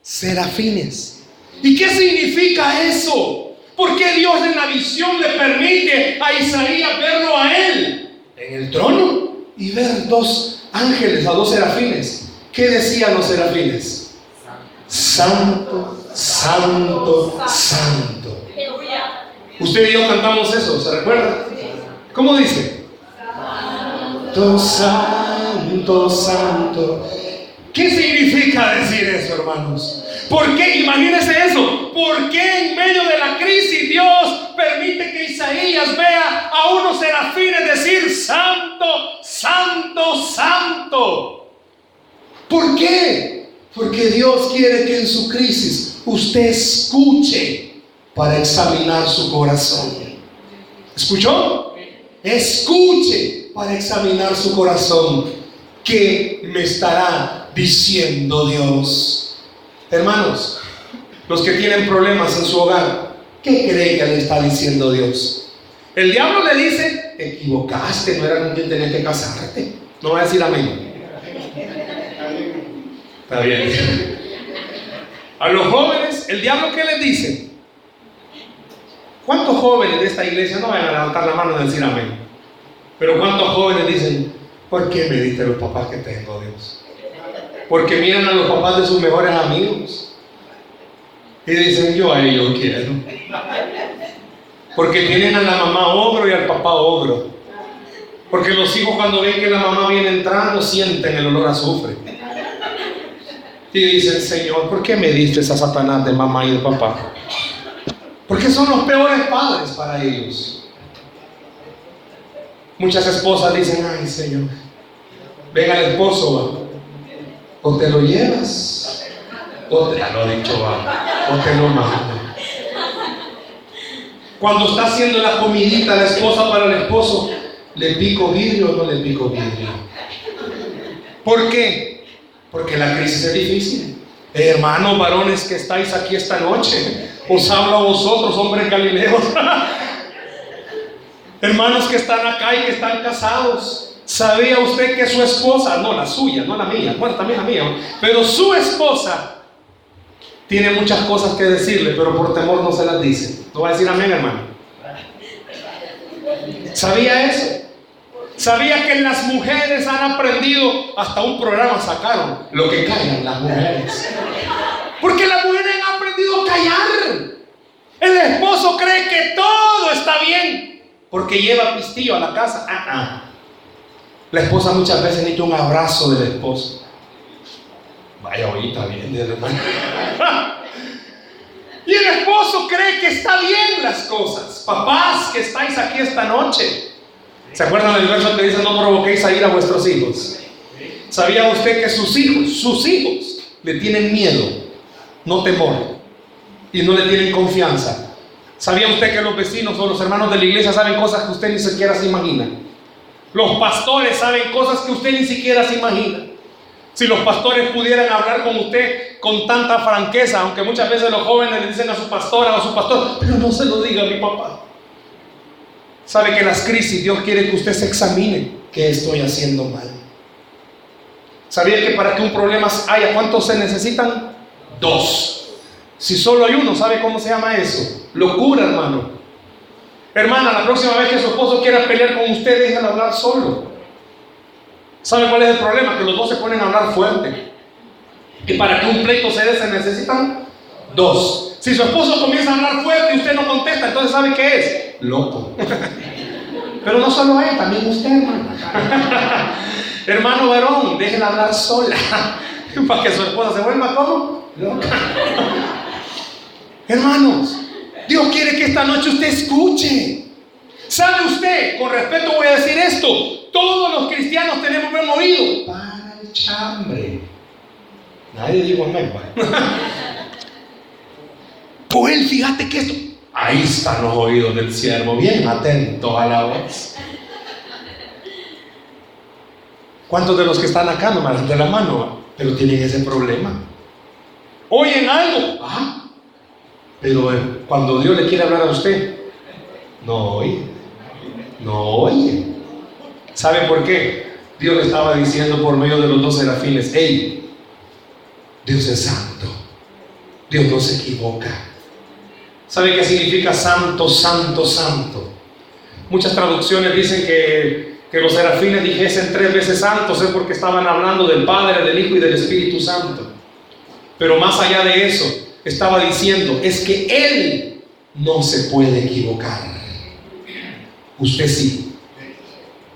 [SPEAKER 2] serafines. ¿Y qué significa eso? ¿Por qué Dios en la visión le permite a Isaías verlo a él en el trono y ver dos ángeles, a dos serafines? ¿Qué decían los serafines? Santo, santo, santo. Usted y yo cantamos eso, ¿se recuerda? ¿Cómo dice? Santo, santo, santo. ¿Qué significa decir eso, hermanos? ¿Por qué? Imagínense eso. ¿Por qué en medio de la crisis Dios permite que Isaías vea a unos serafines decir santo, santo, santo? ¿Por qué? Porque Dios quiere que en su crisis usted escuche para examinar su corazón. ¿Escuchó? Escuche para examinar su corazón. ¿Qué me estará diciendo Dios? Hermanos, los que tienen problemas en su hogar, ¿qué cree que le está diciendo Dios? El diablo le dice, te equivocaste, no era con quien tenías que casarte. No va a decir amén. Está bien. A los jóvenes, el diablo qué les dice? ¿Cuántos jóvenes de esta iglesia no van a levantar la mano y decir amén? Pero ¿cuántos jóvenes dicen, ¿por qué me diste los papás que tengo, Dios? Porque miran a los papás de sus mejores amigos y dicen, yo a ellos quiero. Porque tienen a la mamá ogro y al papá ogro. Porque los hijos cuando ven que la mamá viene entrando sienten el olor a azufre. Y dicen, Señor, ¿por qué me diste esa Satanás de mamá y de papá? Porque son los peores padres para ellos. Muchas esposas dicen, ay Señor, venga el esposo, o te lo llevas, o te lo dicho, va, o te lo manda. Cuando está haciendo la comidita la esposa para el esposo, ¿le pico vidrio o no le pico vidrio? ¿Por qué? Porque la crisis es difícil. Hermanos varones que estáis aquí esta noche, os hablo a vosotros, hombres (laughs) galileos. Hermanos que están acá y que están casados. ¿Sabía usted que su esposa, no la suya, no la mía, bueno, también la mía, pero su esposa tiene muchas cosas que decirle, pero por temor no se las dice. No va a decir amén, hermano. ¿Sabía eso? ¿Sabía que las mujeres han aprendido, hasta un programa sacaron, lo que callan las mujeres? Porque las mujeres han aprendido a callar. El esposo cree que todo está bien porque lleva pistillo a la casa. Ah, ah. La esposa muchas veces necesita un abrazo del esposo. Vaya ahorita bien, hermano. (laughs) y el esposo cree que está bien las cosas. Papás que estáis aquí esta noche. ¿Se acuerdan del verso que dice no provoquéis a ir a vuestros hijos? ¿Sabía usted que sus hijos, sus hijos, le tienen miedo, no temor? Y no le tienen confianza. ¿Sabía usted que los vecinos o los hermanos de la iglesia saben cosas que usted ni siquiera se imagina? Los pastores saben cosas que usted ni siquiera se imagina. Si los pastores pudieran hablar con usted con tanta franqueza, aunque muchas veces los jóvenes le dicen a su pastora o a su pastor, pero no se lo diga a mi papá. Sabe que las crisis Dios quiere que usted se examine qué estoy haciendo mal. ¿Sabía que para que un problema haya, cuántos se necesitan? Dos. Si solo hay uno, ¿sabe cómo se llama eso? Locura, hermano. Hermana, la próxima vez que su esposo quiera pelear con usted, déjalo hablar solo. ¿Sabe cuál es el problema? Que los dos se ponen a hablar fuerte. Y para que un pleito se dé se necesitan dos. Si su esposo comienza a hablar fuerte y usted no contesta, entonces ¿sabe qué es? Loco. (laughs) Pero no solo él, también usted, hermano. (laughs) hermano varón, déjela hablar sola. (laughs) para que su esposa se vuelva como loca. Hermanos, Dios quiere que esta noche usted escuche. ¿Sabe usted? Con respeto voy a decir esto. Todos los cristianos tenemos buen oído para el chambre. Nadie dijo amén. Pues (laughs) fíjate que esto. Ahí están los oídos del siervo, bien atentos a la voz. ¿Cuántos de los que están acá no me de la mano? Pero tienen ese problema. Oyen algo. Ah, pero eh, cuando Dios le quiere hablar a usted, no oye. No oye. ¿Sabe por qué? Dios le estaba diciendo por medio de los dos serafines, hey, Dios es santo. Dios no se equivoca. ¿Sabe qué significa santo, santo, santo? Muchas traducciones dicen que, que los serafines dijesen tres veces santos es porque estaban hablando del Padre, del Hijo y del Espíritu Santo. Pero más allá de eso, estaba diciendo es que Él no se puede equivocar. Usted sí.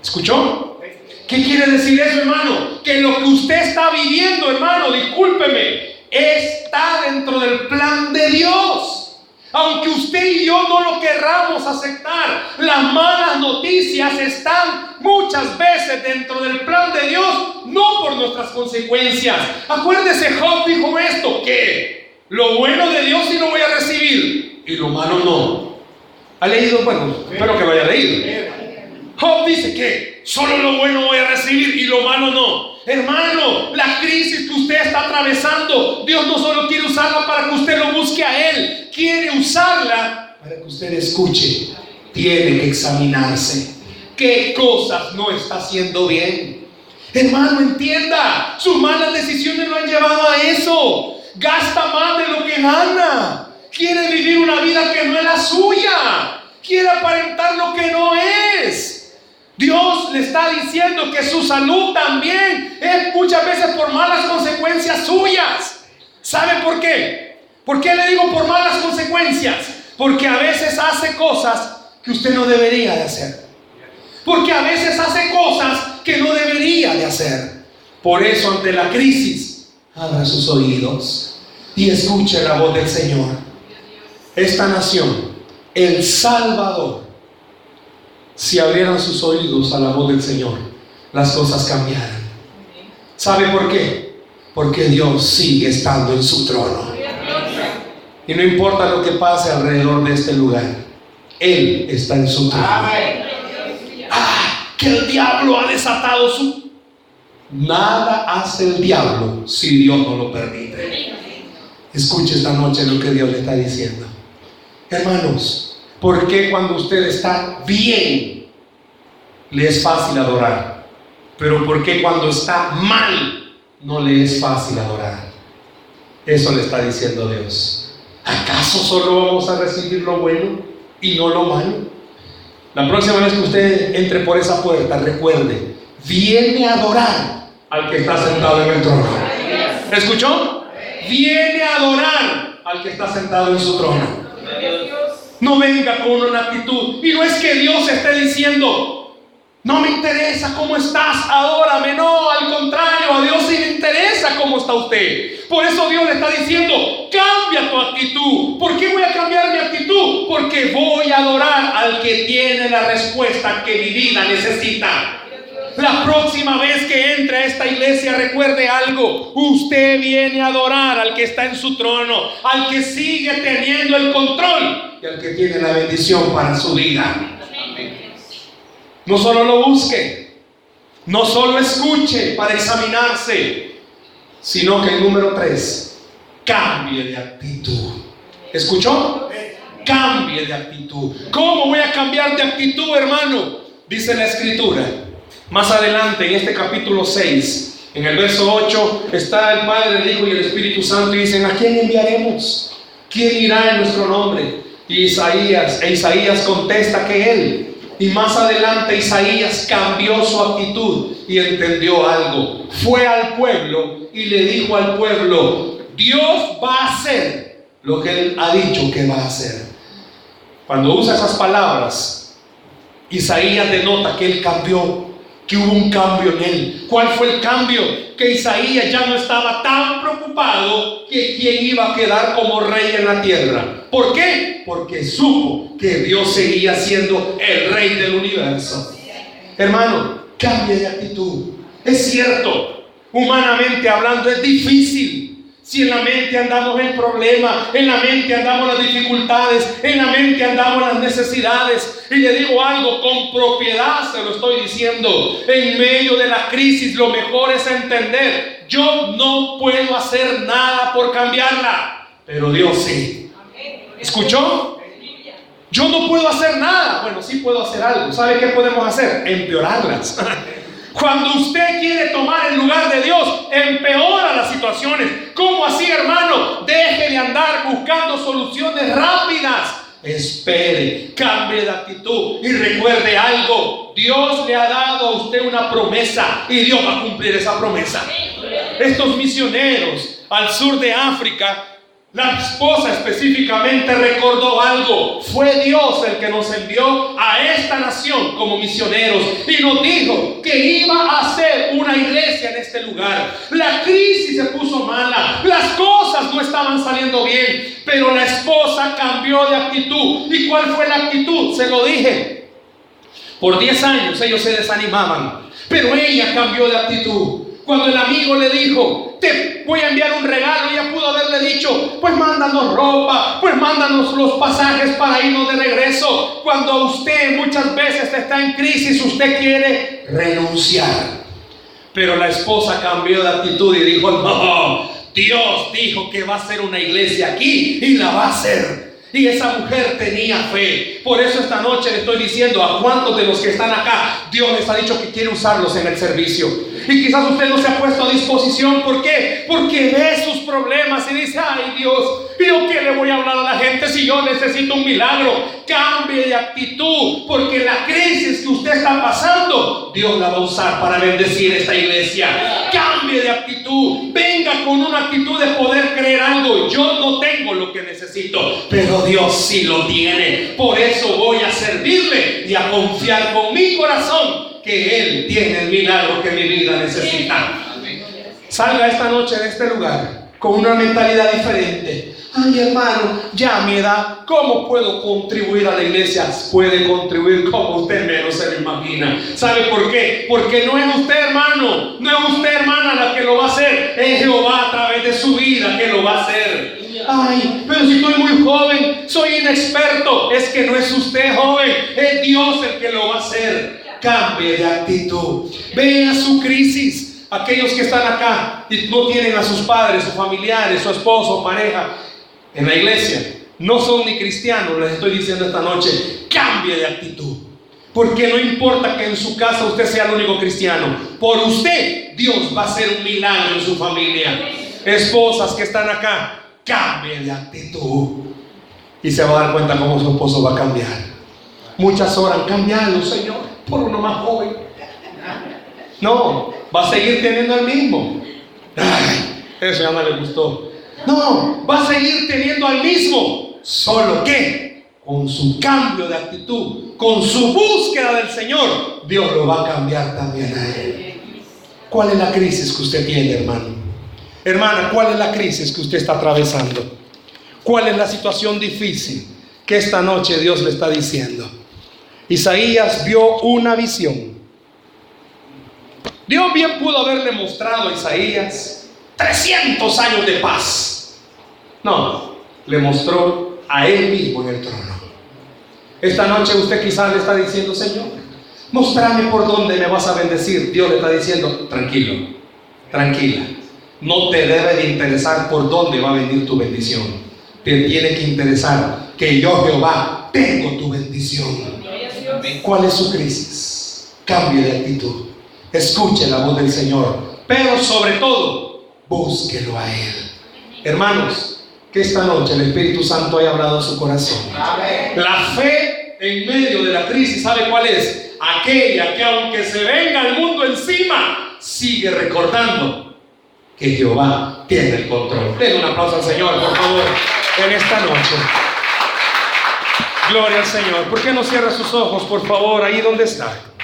[SPEAKER 2] ¿Escuchó? ¿Qué quiere decir eso, hermano? Que lo que usted está viviendo, hermano, discúlpeme, está dentro del plan de Dios. Aunque usted y yo no lo querramos aceptar, las malas noticias están muchas veces dentro del plan de Dios, no por nuestras consecuencias. Acuérdese, Job dijo esto, que lo bueno de Dios sí lo voy a recibir y lo malo no. ¿Ha leído? Bueno, espero que lo haya leído. Job dice que solo lo bueno voy a recibir y lo malo no. Hermano, la crisis que usted está atravesando, Dios no solo quiere usarla para que usted lo busque a Él, quiere usarla para que usted escuche. Tiene que examinarse. ¿Qué cosas no está haciendo bien? Hermano, entienda, sus malas decisiones lo han llevado a eso gasta más de lo que gana, quiere vivir una vida que no es la suya, quiere aparentar lo que no es. Dios le está diciendo que su salud también es muchas veces por malas consecuencias suyas. ¿Sabe por qué? ¿Por qué le digo por malas consecuencias? Porque a veces hace cosas que usted no debería de hacer. Porque a veces hace cosas que no debería de hacer. Por eso ante la crisis abra sus oídos y escuche la voz del Señor. Esta nación, el Salvador, si abrieran sus oídos a la voz del Señor, las cosas cambiaran. ¿Sabe por qué? Porque Dios sigue estando en su trono. Y no importa lo que pase alrededor de este lugar, Él está en su trono. Ah, que el diablo ha desatado su Nada hace el diablo si Dios no lo permite. Escuche esta noche lo que Dios le está diciendo. Hermanos, ¿por qué cuando usted está bien le es fácil adorar? Pero ¿por qué cuando está mal no le es fácil adorar? Eso le está diciendo Dios. ¿Acaso solo vamos a recibir lo bueno y no lo malo? La próxima vez que usted entre por esa puerta, recuerde, viene a adorar al que está sentado en el trono. ¿Escuchó? Viene a adorar al que está sentado en su trono. No venga con una actitud. Y no es que Dios esté diciendo, no me interesa cómo estás, adórame. No, al contrario, a Dios sí le interesa cómo está usted. Por eso Dios le está diciendo, cambia tu actitud. ¿Por qué voy a cambiar mi actitud? Porque voy a adorar al que tiene la respuesta que mi vida necesita. La próxima vez que entre a esta iglesia recuerde algo. Usted viene a adorar al que está en su trono, al que sigue teniendo el control y al que tiene la bendición para su vida. No solo lo busque, no solo escuche para examinarse, sino que el número tres, cambie de actitud. ¿Escuchó? Cambie de actitud. ¿Cómo voy a cambiar de actitud, hermano? Dice la escritura. Más adelante, en este capítulo 6, en el verso 8, está el Padre, el Hijo y el Espíritu Santo y dicen, ¿a quién enviaremos? ¿Quién irá en nuestro nombre? Y Isaías, e Isaías contesta que Él y más adelante Isaías cambió su actitud y entendió algo. Fue al pueblo y le dijo al pueblo, Dios va a hacer lo que él ha dicho que va a hacer. Cuando usa esas palabras, Isaías denota que él cambió, que hubo un cambio en él. ¿Cuál fue el cambio? Que Isaías ya no estaba tan preocupado que quién iba a quedar como rey en la tierra. ¿Por qué? Porque supo que Dios seguía siendo el rey del universo. Hermano, cambie de actitud. Es cierto, humanamente hablando es difícil. Si en la mente andamos en problemas, en la mente andamos las dificultades, en la mente andamos las necesidades. Y le digo algo, con propiedad se lo estoy diciendo. En medio de la crisis lo mejor es entender, yo no puedo hacer nada por cambiarla, pero Dios sí. ¿Escuchó? Yo no puedo hacer nada. Bueno, sí puedo hacer algo. ¿Sabe qué podemos hacer? Empeorarlas. (laughs) Cuando usted quiere tomar el lugar de Dios, empeora las situaciones. ¿Cómo así, hermano? Deje de andar buscando soluciones rápidas. Espere, cambie de actitud y recuerde algo. Dios le ha dado a usted una promesa y Dios va a cumplir esa promesa. Estos misioneros al sur de África la esposa específicamente recordó algo. Fue Dios el que nos envió a esta nación como misioneros y nos dijo que iba a hacer una iglesia en este lugar. La crisis se puso mala, las cosas no estaban saliendo bien, pero la esposa cambió de actitud. ¿Y cuál fue la actitud? Se lo dije. Por 10 años ellos se desanimaban, pero ella cambió de actitud. Cuando el amigo le dijo, te voy a enviar un regalo, ella pudo haberle dicho, pues mándanos ropa, pues mándanos los pasajes para irnos de regreso. Cuando usted muchas veces está en crisis, usted quiere renunciar. Pero la esposa cambió de actitud y dijo, no, Dios dijo que va a ser una iglesia aquí y la va a hacer. Y esa mujer tenía fe. Por eso esta noche le estoy diciendo a cuántos de los que están acá, Dios les ha dicho que quiere usarlos en el servicio. Y quizás usted no se ha puesto a disposición. ¿Por qué? Porque ve sus problemas y dice, ay Dios, ¿yo qué le voy a hablar a la gente si yo necesito un milagro? Cambie de actitud, porque la crisis que usted está pasando, Dios la va a usar para bendecir esta iglesia. Cambie de actitud, venga con una actitud de poder creer algo. Yo no tengo lo que necesito, pero Dios sí lo tiene. Por eso voy a servirle y a confiar con mi corazón que Él tiene el milagro que mi vida necesita. Salga esta noche de este lugar con una mentalidad diferente. Ay, hermano, ya a mi edad, ¿cómo puedo contribuir a la iglesia? Puede contribuir como usted menos se lo imagina. ¿Sabe por qué? Porque no es usted, hermano, no es usted, hermana, la que lo va a hacer. Es Jehová a través de su vida que lo va a hacer. Ay, pero si estoy muy joven, soy inexperto. Es que no es usted joven, es Dios el que lo va a hacer cambie de actitud. Vea su crisis. Aquellos que están acá y no tienen a sus padres, sus familiares, su esposo, pareja en la iglesia, no son ni cristianos, les estoy diciendo esta noche, cambie de actitud. Porque no importa que en su casa usted sea el único cristiano, por usted Dios va a hacer un milagro en su familia. esposas que están acá, cambie de actitud. Y se va a dar cuenta cómo su esposo va a cambiar. Muchas horas, cambiarlo, Señor, por uno más joven. No, va a seguir teniendo el mismo. Ay, eso ya no le gustó. No, va a seguir teniendo al mismo. Solo que con su cambio de actitud, con su búsqueda del Señor, Dios lo va a cambiar también a él. ¿Cuál es la crisis que usted tiene, hermano? Hermana, ¿cuál es la crisis que usted está atravesando? ¿Cuál es la situación difícil que esta noche Dios le está diciendo? Isaías vio una visión. Dios bien pudo haberle mostrado a Isaías 300 años de paz. No, le mostró a él mismo en el trono. Esta noche usted quizás le está diciendo, Señor, mostrame por dónde me vas a bendecir. Dios le está diciendo, tranquilo, tranquila. No te debe de interesar por dónde va a venir tu bendición. Te tiene que interesar que yo, Jehová, tengo tu bendición. ¿Cuál es su crisis? Cambie de actitud. Escuche la voz del Señor. Pero sobre todo, búsquelo a Él. Hermanos, que esta noche el Espíritu Santo haya hablado a su corazón. La fe en medio de la crisis, ¿sabe cuál es? Aquella que aunque se venga el mundo encima, sigue recordando que Jehová tiene el control. Den un aplauso al Señor, por favor, en esta noche. Gloria al Señor. ¿Por qué no cierra sus ojos, por favor, ahí donde está?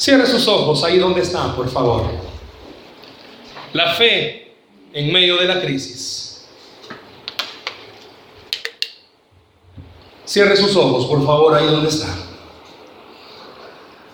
[SPEAKER 2] Cierre sus ojos ahí donde está, por favor. La fe en medio de la crisis. Cierre sus ojos, por favor, ahí donde está.